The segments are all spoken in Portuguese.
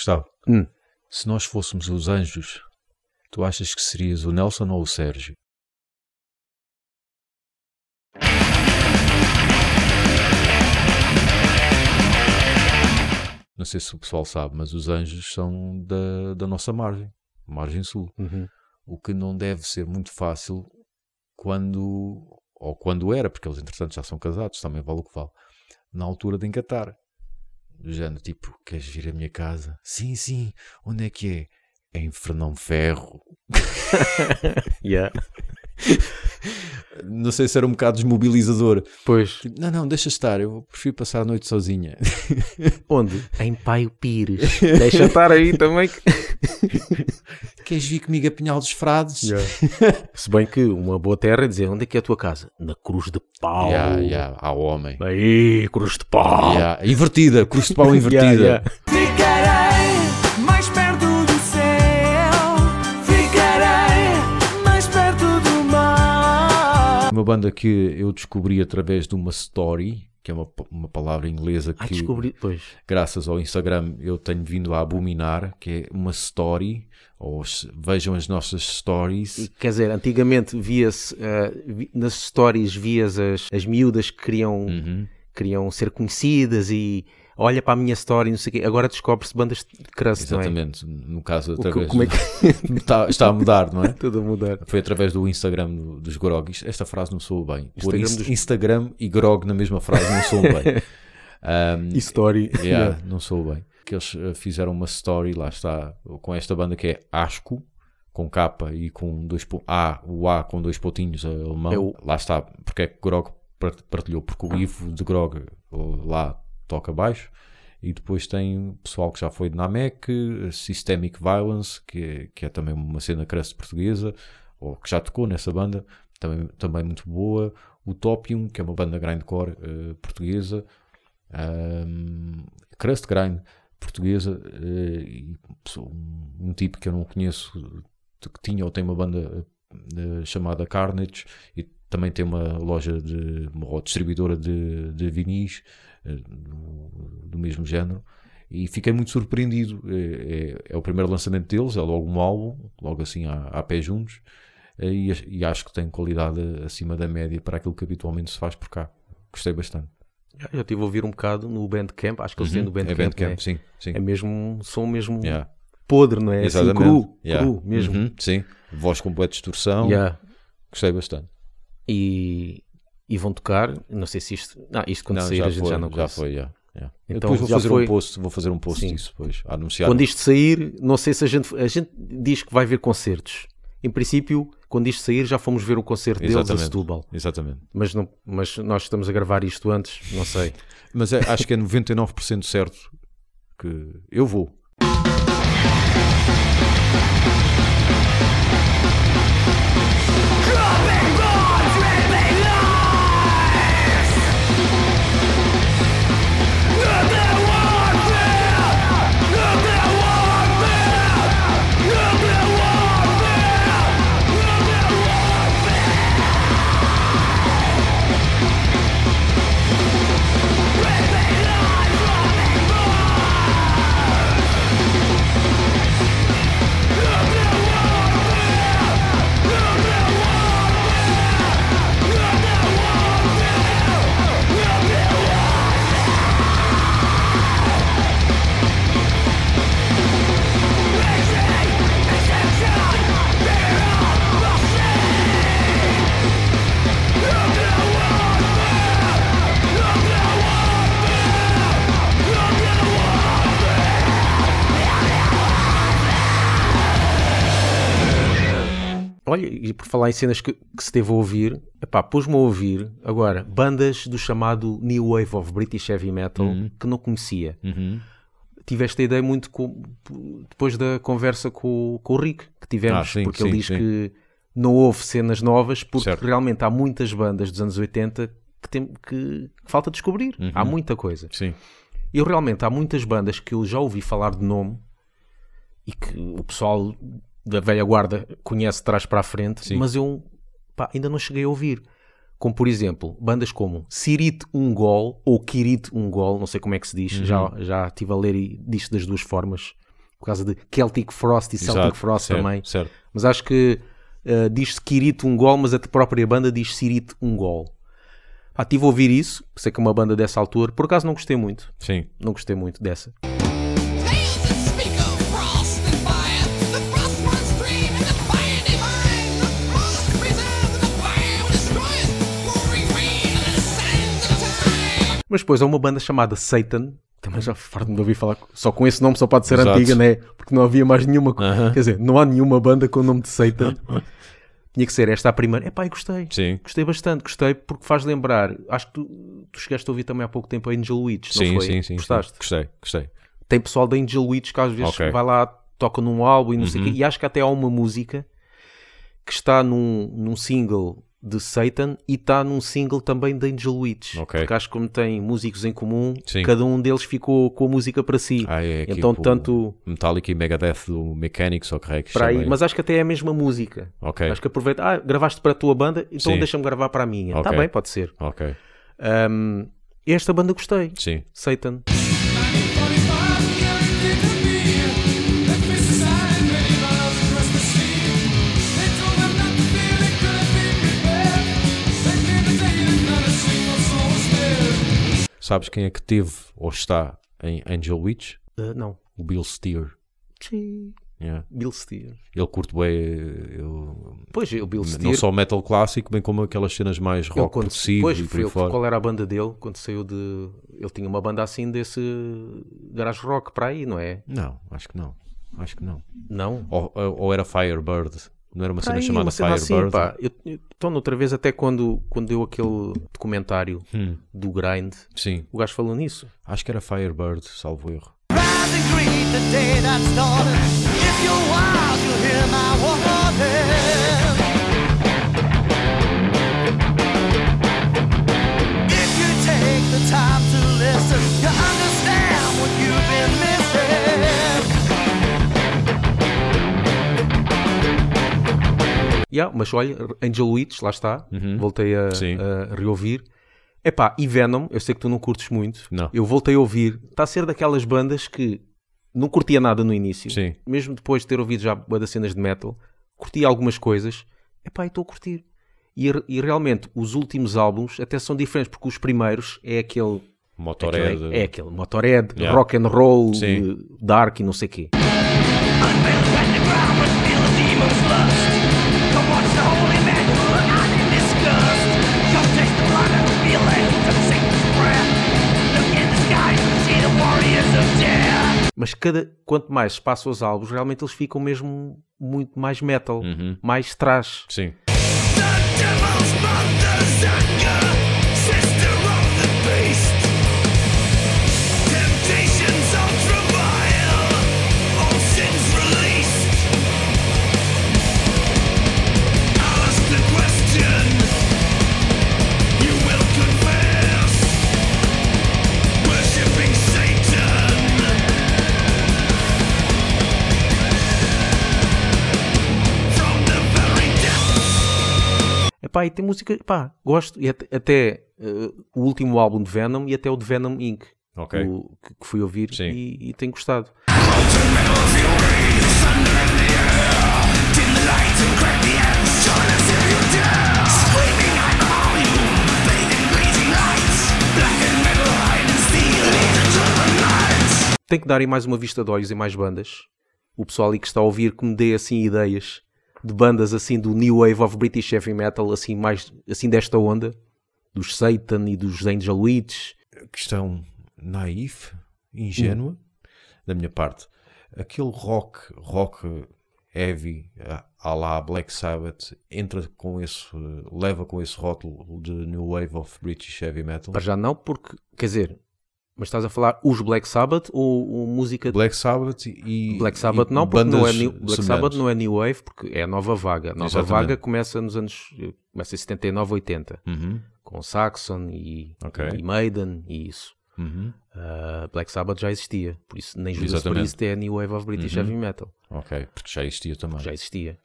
Gustavo, Hum. se nós fôssemos os anjos, tu achas que serias o Nelson ou o Sérgio? Não sei se o pessoal sabe, mas os anjos são da, da nossa margem, margem sul. Uhum. O que não deve ser muito fácil quando, ou quando era, porque eles entretanto já são casados, também vale o que vale, na altura de encatar. Do género, tipo, queres vir à minha casa? Sim, sim, onde é que é? Em Fernão Ferro. Yeah. Não sei se era um bocado desmobilizador. Pois, Não, não, deixa estar, eu prefiro passar a noite sozinha. onde? Em Paio Pires. Deixa estar aí também. Que- Queres vir comigo a Pinhal dos Frades? Se bem que uma boa terra é dizer onde é que é a tua casa? Na Cruz de Pau. Yeah, yeah, ao homem. Aí, Cruz de Pau. Yeah, Invertida, cruz de pau invertida. Yeah, yeah. Ficarei mais perto do céu, ficarei mais perto do mar. Uma banda que eu descobri através de uma story, que é uma, uma palavra inglesa que, descobri. Pois. graças ao Instagram, eu tenho vindo a abominar, que é uma story, ou vejam as nossas stories. Quer dizer, antigamente via-se, vi- nas stories vias as, as miúdas que queriam, Uhum. queriam ser conhecidas e olha para a minha story, não sei o quê. Agora descobre-se bandas de crust, é? Exatamente, no caso, O que- através como é que está, está a mudar, não é? tudo a mudar? Foi através do Instagram do- dos Grogis. Esta frase não soou bem. Por Instagram ins- dos- Instagram e Grog na mesma frase não soou bem. Um, E story. Yeah, não sou bem. Que eles eh, fizeram uma story, lá está, com esta banda que é Asco, com capa e com dois A, o A com dois pontinhos alemão. O- Lá está, porque é que Grog par- partilhou, porque o Ivo de Grog eh, lá toca baixo. E depois tem pessoal que já foi de Namek, Systemic Violence, que é, que é também uma cena crust portuguesa, ou que já tocou nessa banda, também, também muito boa. O Topium, que é uma banda grindcore eh, portuguesa, um, crust grind portuguesa eh, e um, um tipo que eu não conheço que tinha ou tem uma banda eh, chamada Carnage e também tem uma loja de ou distribuidora de, de vinis eh, do, do mesmo género. E fiquei muito surpreendido. É, é- é o primeiro lançamento deles é logo um álbum logo assim a, a pé juntos e acho que tem qualidade acima da média para aquilo que habitualmente se faz por cá. Gostei bastante Já, já estive a ouvir um bocado no Bandcamp, acho que eles têm no Uhum, Bandcamp. é Bandcamp, né? sim, sim. É mesmo som mesmo Yeah. podre, não é? Assim, Exatamente. cru, Yeah. cru mesmo. Uhum, sim, voz com boa distorção. Yeah. Gostei bastante. E, e vão tocar, não sei se isto. Não, isto quando sair a gente foi, já não já conhece. foi, yeah, yeah. Eu Então, depois vou já fazer foi- um post, vou fazer um post Sim. disso depois, anunciar. Quando isto sair, não sei se a gente. A gente diz que vai ver concertos. Em princípio, quando isto sair, já fomos ver o concerto deles a Exatamente. Setúbal. Exatamente. Mas, não, mas nós estamos a gravar isto antes, não sei. Mas é- acho que é 99% certo que eu vou. Olha, e por falar em cenas que, que se teve a ouvir, epá, pôs-me a ouvir agora bandas do chamado New Wave of British Heavy Metal que não conhecia. Uhum. Tive esta ideia muito com- depois da conversa com, o- com o Rick que tivemos, Ah, sim, porque ele sim, diz sim. que não houve cenas novas, porque Certo. realmente há muitas bandas dos anos 80 que, tem, que, que falta descobrir. Uhum. Há muita coisa. Sim. Eu realmente há muitas bandas que eu já ouvi falar de nome e que o pessoal da velha guarda conhece de trás para a frente, Sim. mas eu pá, ainda não cheguei a ouvir. Como por exemplo, bandas como Sirit Ungol ou Kirit Ungol, não sei como é que se diz, já, já estive a ler e diz das duas formas. por causa de Celtic Frost e Celtic Exato, Frost certo, também. Certo. Mas acho que uh, diz-se Kirit Ungol, mas a própria banda diz Sirit Ungol. Ah, tive a ouvir isso, sei que é uma banda dessa altura. Por acaso não gostei muito. Sim. Não gostei muito dessa. Mas depois há uma banda chamada Satan. Também já farto de ouvir falar. Só com esse nome só pode ser Exato. antiga, né? Porque não havia mais nenhuma. Aham. Quer dizer, não há nenhuma banda com o nome de Satan. Tinha que ser esta a primeira. Epá, e gostei. Sim. Gostei bastante, gostei porque faz lembrar. Acho que tu, tu chegaste a ouvir também há pouco tempo a Angel Witch, não Sim, foi? sim, sim, sim. Gostaste? Gostei, gostei. Tem pessoal da Angel Witch que às vezes Ok. Uhum. vai lá, toca num álbum e não sei o quê. E acho que até há uma música que está num, num single de Satan e está num single também da Angel Witch. Ok. Porque acho que como tem músicos em comum, Sim. cada um deles ficou com a música para si. Ah, é então, tipo tanto Metallica e Megadeth do Mechanics, ou que é que para aí, mas acho que até é a mesma música. Ok, Acho que aproveita, ah, gravaste para a tua banda, então deixa-me gravar para a minha. Está bem, pode ser. Ahm, esta banda gostei. Sim. Satan. Sabes quem é que teve ou está em Angel Witch? Ah, não. O Bill Steer. Sim. Yeah. Bill Steer. Ele curte bem ele- Pois, o Bill Steer. não só metal clássico, bem como aquelas cenas mais ele rock quando- pois, e por ele- qual era a banda dele quando saiu de. Ele tinha uma banda assim desse garage rock para aí, não é? Não, acho que não. Acho que não. Não. Ou, ou era Firebird. Não era uma cena aí, chamada uma cena assim, Firebird? pá. Eu, eu, então, outra vez, até quando, quando deu aquele documentário Hum, do Grind, sim, o gajo falou nisso. acho que era Firebird, salvo erro. Rise Yeah, mas olha, Angel Witch, lá está. Voltei a, Uhum. A reouvir. Epá, e Venom, eu sei que tu não curtes muito. Não. Eu voltei a ouvir. Está a ser daquelas bandas que não curtia nada no início. Sim. Mesmo depois de ter ouvido já das cenas de metal, curtia algumas coisas. Epá, e estou a curtir. E, e realmente, os últimos álbuns até são diferentes, porque os primeiros é aquele... Motorhead. aquele- é, aquele Motorhead, Yeah. rock and roll, Sim. dark e não sei o quê. Mas cada, quanto mais se passa os álbuns, realmente eles ficam mesmo muito mais metal, Uhum. mais trash. Sim. Epá, e tem música, pá, gosto. E até, até, eh, o último álbum de Venom e até o de Venom Inc. Ok. o- que, que fui ouvir Sim. e, e tenho gostado. Tem que dar aí mais uma vista de olhos em mais bandas. O pessoal aí que está a ouvir que me dê assim ideias de bandas assim do New Wave of British Heavy Metal, assim mais assim desta onda, dos Satan e dos Angel Witch. Questão naif, ingênua, da minha parte. Aquele rock, rock heavy, à- à lá Black Sabbath, entra com esse, leva com esse rótulo de New Wave of British Heavy Metal. Para já não, porque, quer dizer, mas estás a falar os Black Sabbath ou, ou música de Black Sabbath e Black Sabbath e não, porque não é new, Black. Sabbath não é New Wave, porque é a nova vaga. A nova Exatamente. vaga começa nos anos começa em 79, 80, Uhum, com Saxon e, Ok. e Maiden e isso. uhum. Uh, Black Sabbath já existia, por isso nem Judas. Uhum. Priest é a New Wave of British Heavy Metal, Ok, porque já existia também. já existia.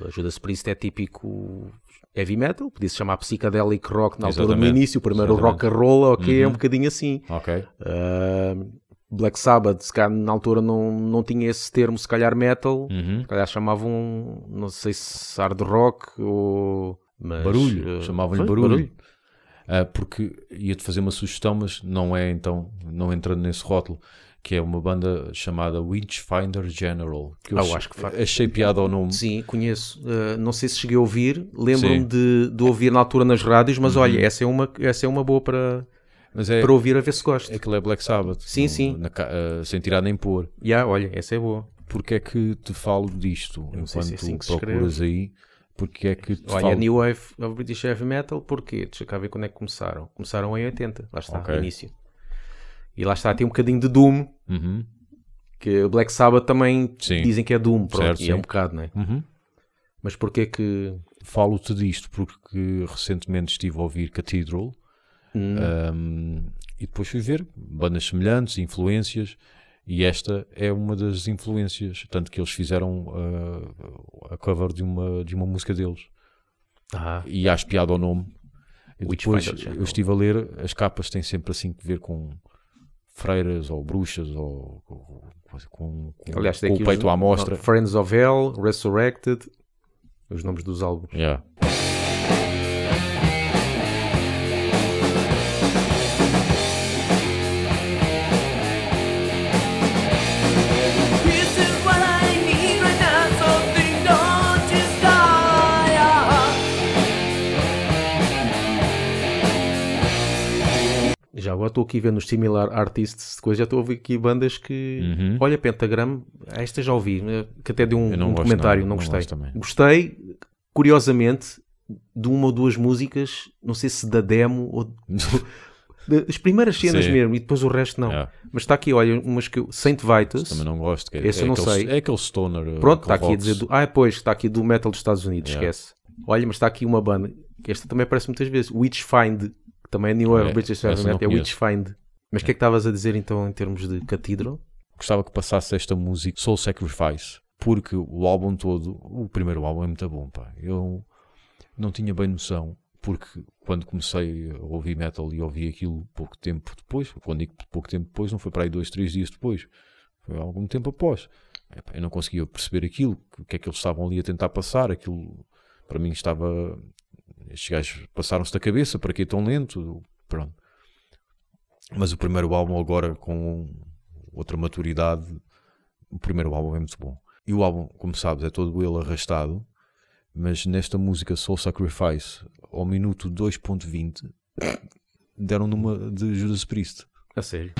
O Judas Priest é típico heavy metal, podia-se chamar psychedelic rock na altura Exatamente. início, o primeiro Exatamente. rock and roll, ok, é um Uhum. bocadinho assim. Ok. Uh, Black Sabbath, se calhar na altura não, não tinha esse termo, se calhar metal, Uhum. se calhar chamavam, não sei se hard rock ou... Mas, Barulho, eh, chamavam-lhe foi, barulho. Ah, porque ia-te fazer uma sugestão, mas não é então, não entrando nesse rótulo, que é uma banda chamada Witchfinder General. Que eu Ah, eu ach- acho que fa- achei piada ao nome. Sim, conheço. Uh, não sei se cheguei a ouvir. Lembro-me. Uhum. de, de ouvir na altura nas rádios, mas olha, essa é uma, essa é uma boa para, é, para ouvir a ver se gosto. é que é Black Sabbath. Sim, não- sim. na ah, sem tirar nem pôr. Já, olha, essa é boa. Porque é que te falo disto sei enquanto se é assim procuras aí? Porque é que te Olha, falo... New Wave of British Heavy Metal, porquê? Deixa cá ver quando é que começaram. Começaram em 80, lá está, Ok. início. E lá está, tem um bocadinho de Doom, Uhum, que o Black Sabbath também Sim. dizem que é Doom, pronto, Certo, e é um sim. bocado, não é? uhum. Mas porquê que... Falo-te disto porque recentemente estive a ouvir Cathedral Hum, um, e depois fui ver bandas semelhantes, influências, e esta é uma das influências, tanto que eles fizeram uh, a cover de uma, de uma música deles. ah, E acho piada ao nome. E depois eu estive a ler, as capas têm sempre assim que ver com freiras ou bruxas ou com, com, com, aliás, com o peito os- à mostra. Friends of Hell, Resurrected, os nomes dos álbuns. Yeah. Estou aqui vendo os similar artists, depois já estou a ouvir aqui bandas que. Uhum. Olha, Pentagram, esta já ouvi, né, que até deu um, Eu um gosto comentário, não, não gostei. Gostei, curiosamente, de uma ou duas músicas, não sei se da demo ou. das primeiras cenas Sim. mesmo, e depois o resto não. Yeah. Mas está aqui, olha, umas que eu. Saint Vitus. Também não gosto. Que é, Esse eu é não aquele, sei. É aquele stoner. Pronto, está aqui a dizer. Do, ah, pois, está aqui do metal dos Estados Unidos, Yeah. esquece. Olha, mas está aqui uma banda, que esta também aparece muitas vezes, Witchfind, que também é New Wave É, British Metal, é conheço. Witchfind. Mas o que é que estavas a dizer então em termos de Cathedral? Gostava que passasse esta música Soul Sacrifice. Porque o álbum todo, o primeiro álbum é muito bom, pá. Eu não tinha bem noção. Porque quando comecei a ouvir metal e ouvi aquilo pouco tempo depois, quando digo pouco tempo depois, não foi para aí dois, três dias depois, foi algum tempo após. Epá, Eu não conseguia perceber aquilo, o que é que eles estavam ali a tentar passar. Aquilo para mim estava. Estes gajos passaram-se da cabeça, para que tão lento? Pronto. Mas o primeiro álbum, agora com outra maturidade, o primeiro álbum é muito bom. E o álbum, como sabes, é todo ele arrastado, mas nesta música Soul Sacrifice, ao minuto 2.20, deram numa de Judas Priest. A sério?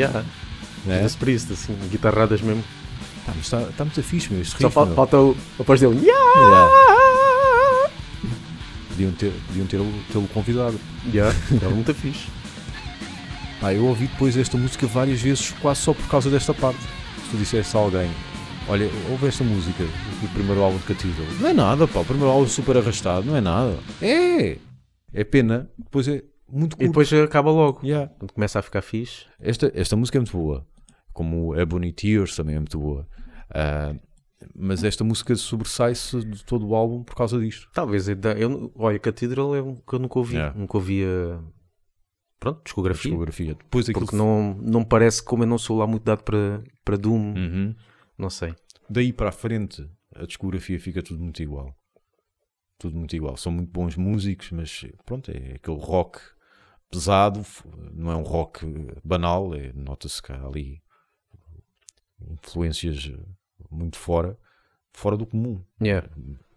Yeah. É? Judas Priest, assim, guitarradas mesmo. Pá, mas está, está muito fixe, meu, este Só riff, fal- meu. falta o, a voz dele. Yeah! Yeah. Podiam ter- ter- tê-lo convidado. Yeah, era muito fixe. Ah, eu ouvi depois esta música várias vezes, quase só por causa desta parte. Se tu dissesse a alguém, olha, ouve esta música do primeiro álbum de Cathedral. Não é nada, pá, o primeiro álbum super arrastado, não é nada. É! É pena, depois é muito E curto. depois acaba logo. Yeah. Quando começa a ficar fixe. Esta, esta música é muito boa, como o Ebony Tears também é muito boa. Ah, mas esta música sobressai-se de todo o álbum por causa disto. Talvez. Eu, eu, olha, Cathedral é um que eu nunca ouvi. Yeah. Nunca ouvi a. Pronto, discografia. discografia. Depois Porque não, não parece, como eu não sou lá muito dado para, para Doom, Uhum. não sei. Daí para a frente, a discografia fica tudo muito igual. Tudo muito igual. São muito bons músicos, mas pronto, é aquele rock pesado, não é um rock banal, é, nota-se que há ali influências muito fora, fora do comum. Yeah.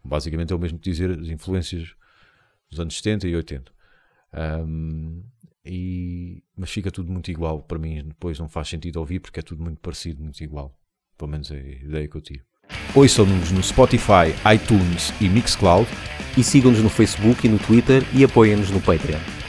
Basicamente é o mesmo que dizer as influências dos anos 70 e 80. Ahm, e, mas fica tudo muito igual. Para mim, depois não faz sentido ouvir porque é tudo muito parecido, muito igual. Pelo menos é a ideia que eu tiro. Ouçam-nos no Spotify, iTunes e Mixcloud. E sigam-nos no Facebook e no Twitter e apoiem-nos no Patreon.